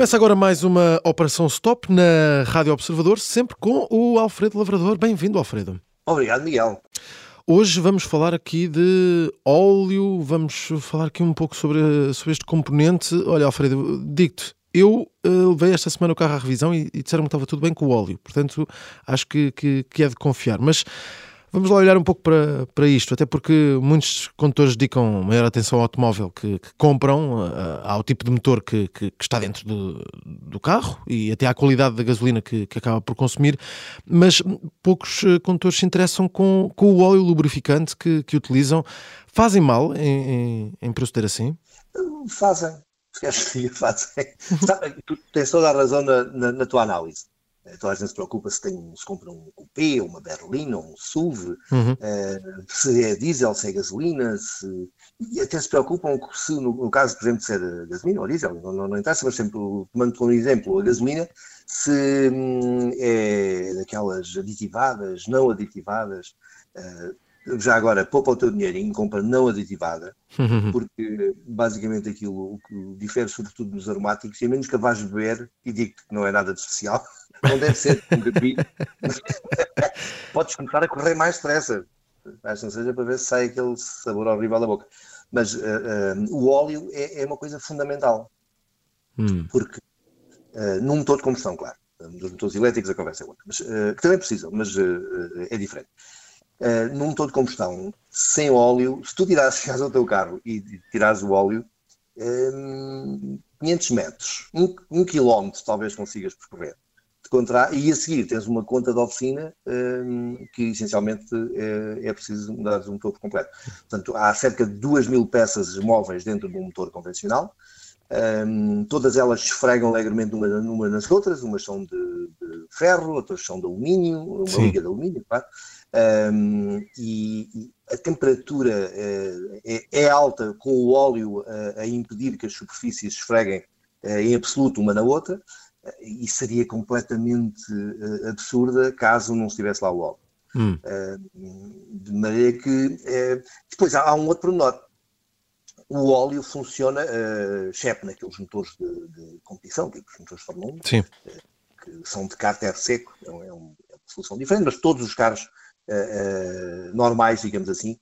Começa agora mais uma Operação Stop na Rádio Observador, sempre com o Alfredo Lavrador. Bem-vindo, Alfredo. Obrigado, Miguel. Hoje vamos falar aqui de óleo, vamos falar aqui um pouco sobre, sobre este componente. Olha, Alfredo, digo-te, eu uh, levei esta semana o carro à revisão e, e disseram-me que estava tudo bem com o óleo, portanto acho que, que, que é de confiar. Mas Vamos lá olhar um pouco para, para isto, até porque muitos condutores dedicam maior atenção ao automóvel que, que compram, ao tipo de motor que, que, que está dentro do, do, carro e até à qualidade da gasolina que, acaba por consumir, mas poucos uh, condutores se interessam com, com o óleo lubrificante que, utilizam. Fazem mal em, em, em proceder assim? Fazem, fazem. tu tens toda a razão na, na, na tua análise toda a gente se preocupa se, tem, se compra um coupé, uma berlina, um SUV, uhum. uh, se é diesel, se é gasolina, se, e até se preocupam se, no, no, caso, por exemplo, de ser gasolina ou diesel, não, não, não interessa, mas sempre tomando como exemplo a gasolina, se hum, é daquelas aditivadas, não aditivadas, uh, já agora poupa o teu dinheiro em compra não aditivada, porque basicamente aquilo o que difere sobretudo dos aromáticos, e a menos que a vais beber, e digo que não é nada de especial, não deve ser um podes começar a correr mais depressa, acho não seja para ver se sai aquele sabor horrível da boca. Mas uh, uh, o óleo é, é, uma coisa fundamental, hum. porque uh, num motor de combustão, claro, dos motores elétricos a conversa é outra, mas, que também precisam, mas é diferente num motor de combustão sem óleo, se tu tirares, o teu carro e tirares o óleo, um, 500 metros, um, um quilómetro talvez consigas percorrer. E a seguir tens uma conta de oficina um, que essencialmente é, é preciso mudar um motor completo. Portanto, há cerca de 2 mil peças móveis dentro de um motor convencional. Um, todas elas esfregam alegremente uma, uma nas outras, umas são de, de ferro, outras são de alumínio, uma Sim. liga de alumínio, claro. Um, e, e, a temperatura uh, é, é, alta com o óleo uh, a impedir que as superfícies esfreguem uh, em absoluto uma na outra e seria completamente absurda caso não estivesse lá o óleo. Hum. de maneira que depois há, um outro pormenor. O óleo funciona, exceto naqueles motores de, de competição, tipo os motores de Fórmula 1, que são de cárter seco, é, é, uma solução diferente, mas todos os carros uh, normais, digamos assim,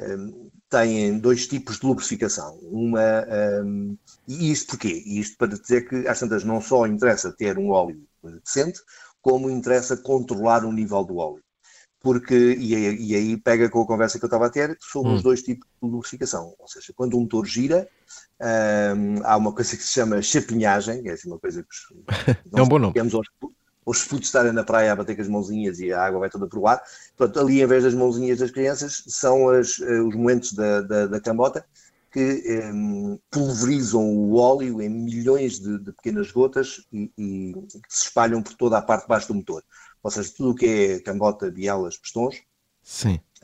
um, têm dois tipos de lubrificação. Uma, um, e isto porquê? Isto para dizer que às tantas não só interessa ter um óleo decente, como interessa controlar o nível do óleo. Porque, e aí, e aí pega com a conversa que eu estava a ter sobre hum. os dois tipos de lubrificação. Ou seja, quando o motor gira, um, há uma coisa que se chama chapinhagem, que é assim uma coisa que é um bom nome. Aos, os putos estarem na praia a bater com as mãozinhas e a água vai toda para o ar. Portanto, ali, em vez das mãozinhas das crianças, são as, eh, os momentos da, da, da cambota que um, pulverizam o óleo em milhões de, de pequenas gotas e, e, que se espalham por toda a parte de baixo do motor. Ou seja, tudo o que é cambota, bielas, pistões,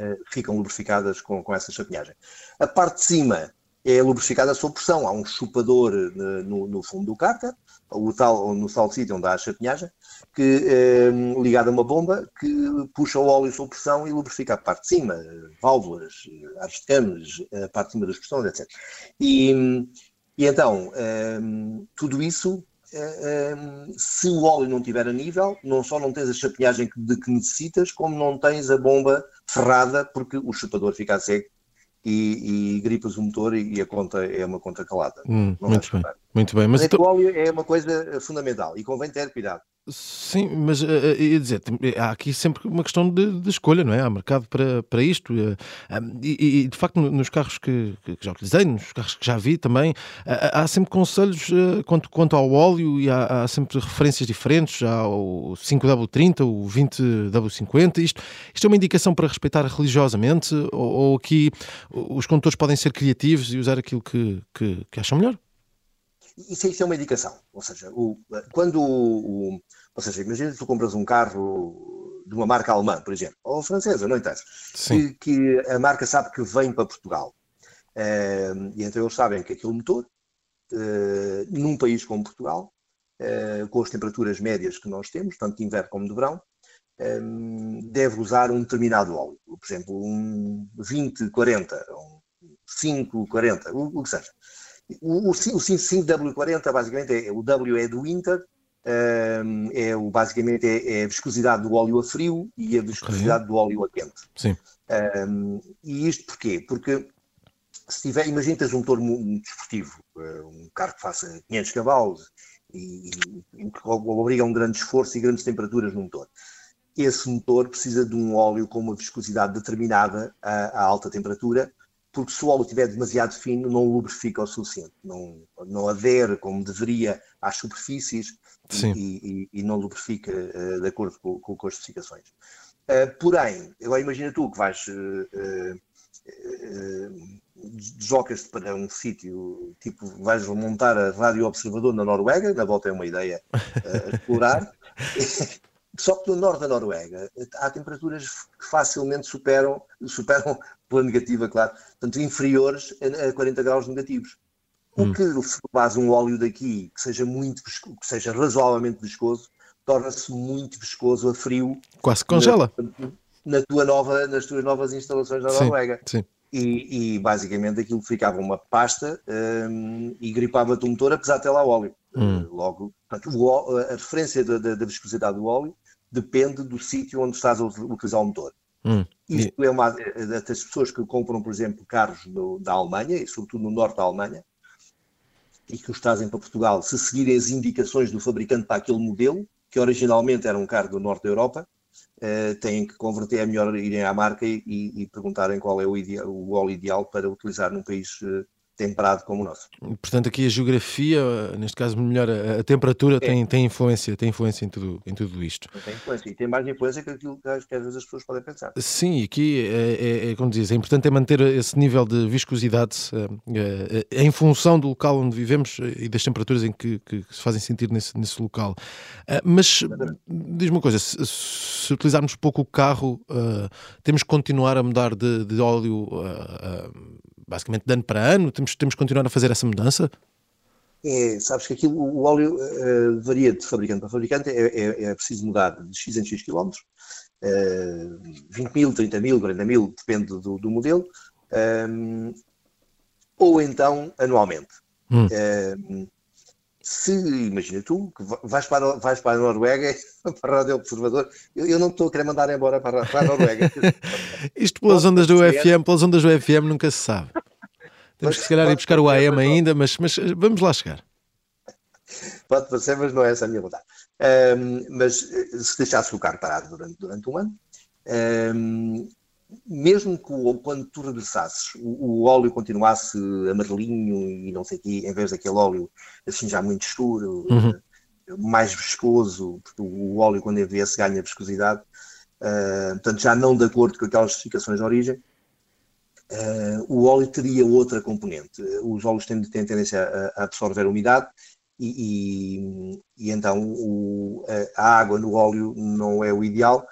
uh, ficam lubrificadas com, com essa chapinhagem. A parte de cima é lubrificada sob pressão. Há um chupador uh, no, no fundo do cárter, o tal, no tal sítio onde há a chapinhagem, que, eh, ligado a uma bomba que puxa o óleo sob pressão e lubrifica a parte de cima, válvulas, ares de camas, a parte de cima das pistões, etc. E, e então, eh, tudo isso, eh, se o óleo não estiver a nível, não só não tens a chapinhagem de que necessitas, como não tens a bomba ferrada, porque o chupador fica seco e, e gripas o motor e, a conta é uma conta calada. Hum, muito, bem, muito bem. Mas, então... o óleo é uma coisa fundamental e convém ter cuidado. Sim, mas uh, ia dizer, há aqui sempre uma questão de, de, escolha, não é? Há mercado para, para isto. Uh, um, e, e, de facto, nos carros que, que, já utilizei, nos carros que já vi também, uh, há sempre conselhos quanto, quanto ao óleo e há, há, sempre referências diferentes. Há o 5W30, o 20W50. Isto, isto é uma indicação para respeitar religiosamente? Ou, ou aqui os condutores podem ser criativos e usar aquilo que, que, que acham melhor? Isso, isso é uma indicação. Ou seja, o, quando o, ou seja, imagina que tu compras um carro de uma marca alemã, por exemplo, ou francesa, não interessa, que, que, a marca sabe que vem para Portugal. Uh, e então eles sabem que aquele motor, uh, num país como Portugal, uh, com as temperaturas médias que nós temos, tanto de inverno como de verão, deve usar um determinado óleo. Por exemplo, um 2040, um 540, o, o que seja. O, o, o 5W40 basicamente é, o W é do Inter, um, é o, basicamente é, é, a viscosidade do óleo a frio e a viscosidade okay. do óleo a quente. Sim. Um, e isto porquê? Porque se tiver, imagina tens um motor desportivo, eh, um carro que faça 500 cavalos e, e que obriga a um grande esforço e grandes temperaturas no motor. Esse motor precisa de um óleo com uma viscosidade determinada a, a alta temperatura, porque se o óleo estiver demasiado fino, não lubrifica o suficiente, não, não adere como deveria às superfícies e, e, e, não lubrifica uh, de acordo com, com, com as especificações. Uh, porém, agora imagina tu que vais uh, deslocas-te para um sítio, tipo, vais montar a Rádio Observador na Noruega, na volta é uma ideia a explorar. Só que no norte da Noruega há temperaturas que facilmente superam, superam pela negativa, claro, portanto, inferiores a 40 graus negativos. O hum. que se faz um óleo daqui que seja muito que seja razoavelmente viscoso, torna-se muito viscoso a frio. Quase congela. Na, na, tua nova, nas tuas novas instalações na Noruega. Sim. E, e, basicamente aquilo ficava uma pasta um, e gripava-te o motor, apesar de ter lá óleo. Hum. Logo, portanto, o, a referência da, da, da, viscosidade do óleo depende do sítio onde estás a utilizar o motor. Hum. Isto é uma das pessoas que compram, por exemplo, carros no, da Alemanha, e sobretudo no norte da Alemanha, e que os trazem para Portugal, se seguirem as indicações do fabricante para aquele modelo, que originalmente era um carro do norte da Europa, uh, têm que converter, é melhor irem à marca e, e, e perguntarem qual é o, ideal, o óleo ideal para utilizar num país uh, temperado como o nosso. Portanto, aqui a geografia, neste caso melhor a, a temperatura, é. tem, tem influência, tem influência em tudo, em tudo isto. Tem influência, e tem mais influência que aquilo que, às vezes as pessoas podem pensar. Sim, aqui é, é, é como diz, é importante é manter esse nível de viscosidade é, é, em função do local onde vivemos e das temperaturas em que, que se fazem sentir nesse, nesse local. Mas diz-me uma coisa, se, se, utilizarmos pouco o carro, temos que continuar a mudar de, de óleo basicamente de ano para ano? Temos, temos que continuar a fazer essa mudança? É, sabes que aquilo, o óleo uh, varia de fabricante para fabricante, é, é, é, preciso mudar de X em X quilómetros, uh, 20 mil, 30 mil, 40 mil, depende do, do modelo, um, eh, ou então anualmente. Hum. Uh, se, imagina tu, que vais para, vais para a Noruega, para a Rádio Observador, eu, eu não estou a querer mandar embora para, para a Noruega. Isto pelas ondas do FM, pelas ondas do FM nunca se sabe. Temos que se calhar ir buscar o AM ainda, mas, mas vamos lá chegar. Pode parecer, mas não é essa a minha vontade. Um, mas eh, se deixasse o carro parado durante, durante um ano, um, mesmo que quando tu regressasses o, o, óleo continuasse amarelinho e não sei o quê, em vez daquele óleo assim já muito escuro, uhum. mais viscoso, porque o óleo quando envelhece ganha viscosidade, uh, portanto já não de acordo com aquelas especificações de origem, uh, o óleo teria outra componente. Os óleos têm, têm tendência a, a absorver umidade e, e, e então o, a água no óleo não é o ideal,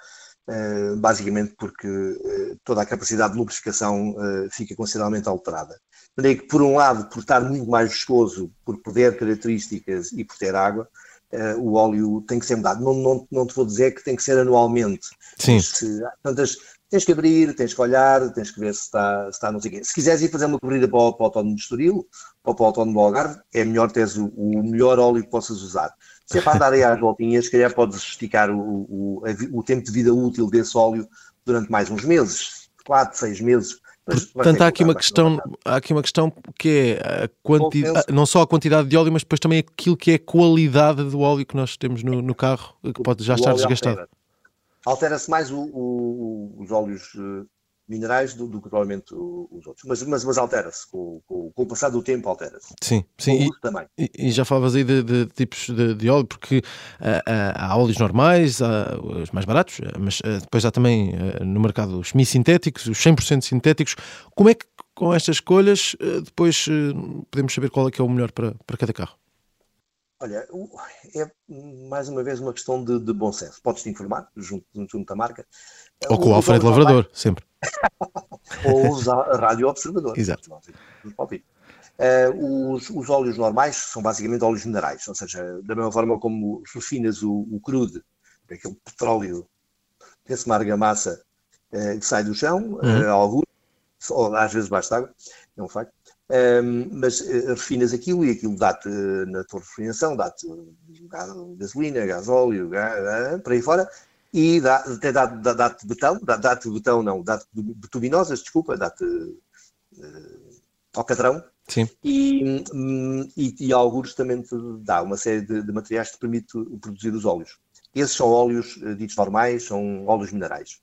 basicamente porque uh, toda a capacidade de lubrificação uh, fica consideravelmente alterada. Que, por um lado, por estar muito mais viscoso, por poder características e por ter água, o óleo tem que ser mudado. Não, não, não te vou dizer que tem que ser anualmente. Sim. Se, portanto, tens que abrir, tens que olhar, tens que ver se está, se está não sei quê. Se quiseres ir fazer uma corrida para o, para o autónomo de Estoril ou para o autónomo do Algarve, é melhor teres o, o melhor óleo que possas usar. Se é para andar aí às voltinhas, se calhar podes esticar o, o, o tempo de vida útil desse óleo durante mais uns meses, 4, 6 meses. Portanto, há aqui, uma questão, há aqui uma questão que é a quantidade, não só a quantidade de óleo, mas depois também aquilo que é a qualidade do óleo que nós temos no, no carro, que pode já estar desgastado. Altera-se mais o, o, os óleos eh, minerais do, do que provavelmente os outros. Mas, mas, mas altera-se, com, com, com, o passar do tempo altera-se. Sim, sim. E, também. E, e, já falavas aí de, de tipos de, de, óleo, porque uh, uh, há óleos normais, há os mais baratos, mas uh, depois há também no mercado os semi-sintéticos, os 100% sintéticos. Como é que com estas escolhas depois podemos saber qual é que é o melhor para, para cada carro? Olha, é mais uma vez uma questão de, de bom senso. Podes-te informar junto, junto da marca. Ou com o Alfredo Lavrador, sempre. Ou usar a rádio observador. Exato. Uh, os, os, óleos normais são basicamente óleos minerais, ou seja, da mesma forma como refinas o, o crude, aquele petróleo, esse uma argamassa uh, que sai do chão, uhum. uh, alguns, ou às vezes basta água, é um facto. Um, mas uh, refinas aquilo e aquilo dá-te, uh, na tua refinação, dá-te gasolina, gasóleo, gás, por aí fora, e dá, até dá-te dá, dá betão, dá-te betão não, dá-te betuminosas, desculpa, dá-te uh, alcatrão, Sim. E, um, e, e alguns também te dá uma série de, de, materiais que te permite produzir os óleos. Esses são óleos ditos normais, são óleos minerais.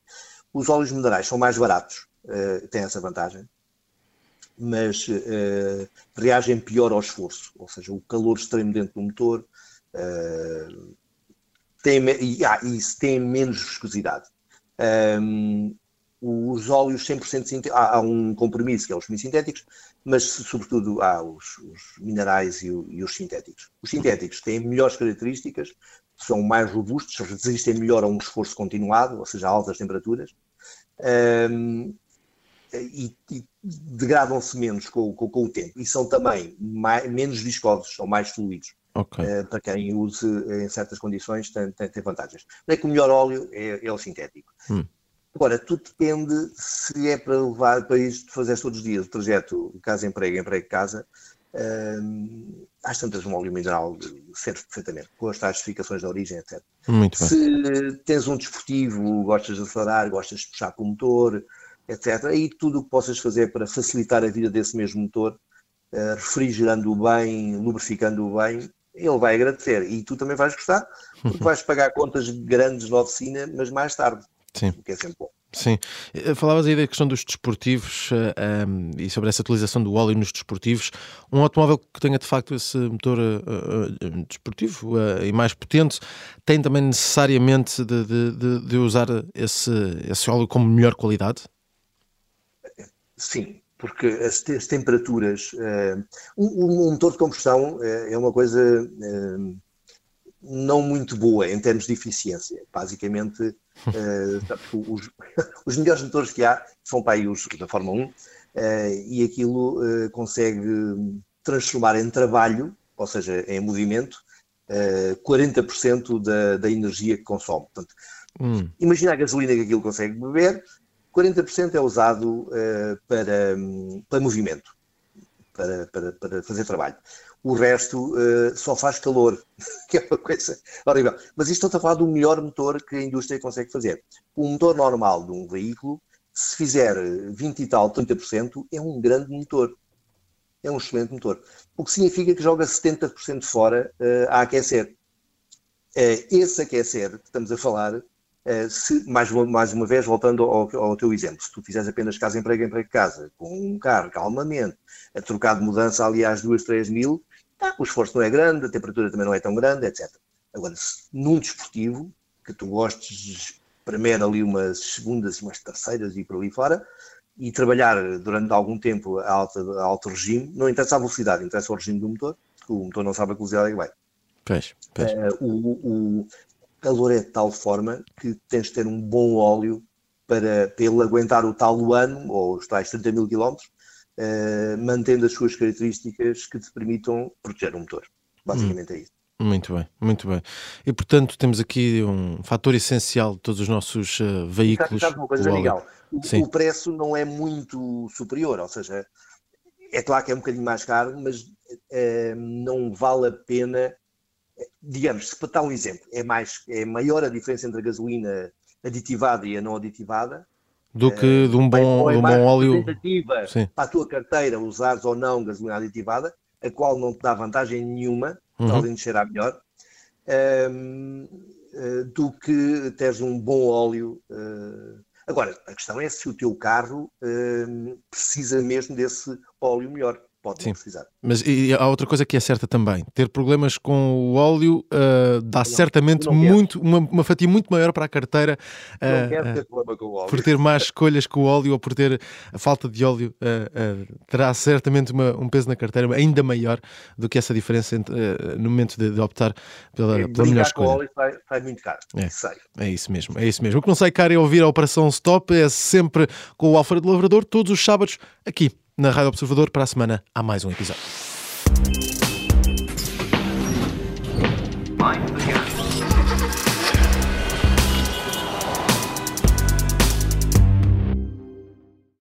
Os óleos minerais são mais baratos, uh, têm essa vantagem, mas uh, reagem pior ao esforço, ou seja, o calor extremo dentro do motor uh, tem, e, ah, isso tem menos viscosidade. Um, os óleos 100% sintéticos, há, há, um compromisso que é os semi-sintéticos, mas sobretudo há os, os minerais e, o, e, os sintéticos. Os sintéticos têm melhores características, são mais robustos, resistem melhor a um esforço continuado, ou seja, a altas temperaturas, um, e, e degradam-se menos com, com, com, o tempo e são também mais, menos viscosos, são mais fluidos. Okay. Uh, para quem use em certas condições tem, tem, tem vantagens. Não é que o melhor óleo é, é o sintético. Hum. Agora, tudo depende se é para levar para isto, fazer todos os dias o trajeto casa-emprego, emprego-casa. Uh, às tantas um óleo mineral serve perfeitamente, com as tais certificações de origem, etc. Muito bem. Se tens um desportivo, gostas de acelerar, gostas de puxar com o motor, etc. Aí tudo o que possas fazer para facilitar a vida desse mesmo motor, uh, refrigerando-o bem, lubrificando-o bem, ele vai agradecer. E tu também vais gostar, porque vais pagar contas grandes na oficina, mas mais tarde. Sim. O que é sempre bom. Sim. Eh, falavas aí da questão dos desportivos uh, eh, um, e sobre essa utilização do óleo nos desportivos. Um automóvel que tenha de facto esse motor uh, uh, desportivo e mais potente tem também necessariamente de, de, de, usar esse, esse óleo com melhor qualidade? Sim, porque as, as temperaturas. Uh, um, um, motor de combustão uh, é uma coisa uh, não muito boa em termos de eficiência. Basicamente, os, os, melhores motores que há são para aí os da Fórmula 1 e aquilo consegue transformar em trabalho, ou seja, em movimento, 40% da, da energia que consome. Portanto, hum. Imagina a gasolina que aquilo consegue beber, 40% é usado uh, para, para movimento, para, para, para, fazer trabalho. O resto uh, só faz calor, que é uma coisa horrível. Mas isto estou a falar do melhor motor que a indústria consegue fazer. O motor normal de um veículo, se fizer 20 e tal, 30%, é um grande motor. É um excelente motor. O que significa que joga 70% fora uh, a aquecer. esse aquecer que estamos a falar eh, se, mais, mais uma vez, voltando ao, ao, teu exemplo, se tu fizeres apenas casa, emprego, emprego, casa, com um carro calmamente, a trocar de mudança ali às duas, três mil, tá, o esforço não é grande, a temperatura também não é tão grande, etc. Agora, se, num desportivo, que tu gostes de espremer ali umas segundas e umas terceiras e por ali fora, e trabalhar durante algum tempo a, alta, a alto regime, não interessa a velocidade, interessa o regime do motor, o motor não sabe a velocidade é que vai. Pois, pois. Uh, o, o, calor é de tal forma que tens de ter um bom óleo para, para ele aguentar o tal ano, ou os tais 30 mil quilómetros, uh, mantendo as suas características que te permitam proteger o motor. Basicamente hum. é isso. Muito bem, muito bem. E portanto temos aqui um fator essencial de todos os nossos uh, veículos. Sabe uma coisa, Miguel? O, o, preço não é muito superior, ou seja, é claro que é um bocadinho mais caro, mas uh, não vale a pena digamos, se para dar um exemplo, é, mais, é maior a diferença entre a gasolina aditivada e a não aditivada. Do que de um bom, é de um bom óleo. Sim. Para a tua carteira usares ou não gasolina aditivada, a qual não te dá vantagem nenhuma, uhum. de cheirar melhor, um, uh, eh, do que teres um bom óleo. Uh, agora, a questão é se o teu carro uh, precisa mesmo desse óleo melhor pode Sim. precisar. Mas e há outra coisa que é certa também: ter problemas com o óleo uh, dá não, certamente não muito, uma, uma, fatia muito maior para a carteira uh, ter uh, por ter más escolhas com o óleo ou por ter a falta de óleo. terá certamente uma, um peso na carteira ainda maior do que essa diferença entre, no momento de, de optar pela, é, pela melhor escolha. Com o óleo sai, sai muito caro. É, é isso mesmo, é isso mesmo. O que não sai caro é ouvir a Operação Stop, é sempre com o Alfredo Lavrador, todos os sábados aqui na Rádio Observador. Para a semana há mais um episódio.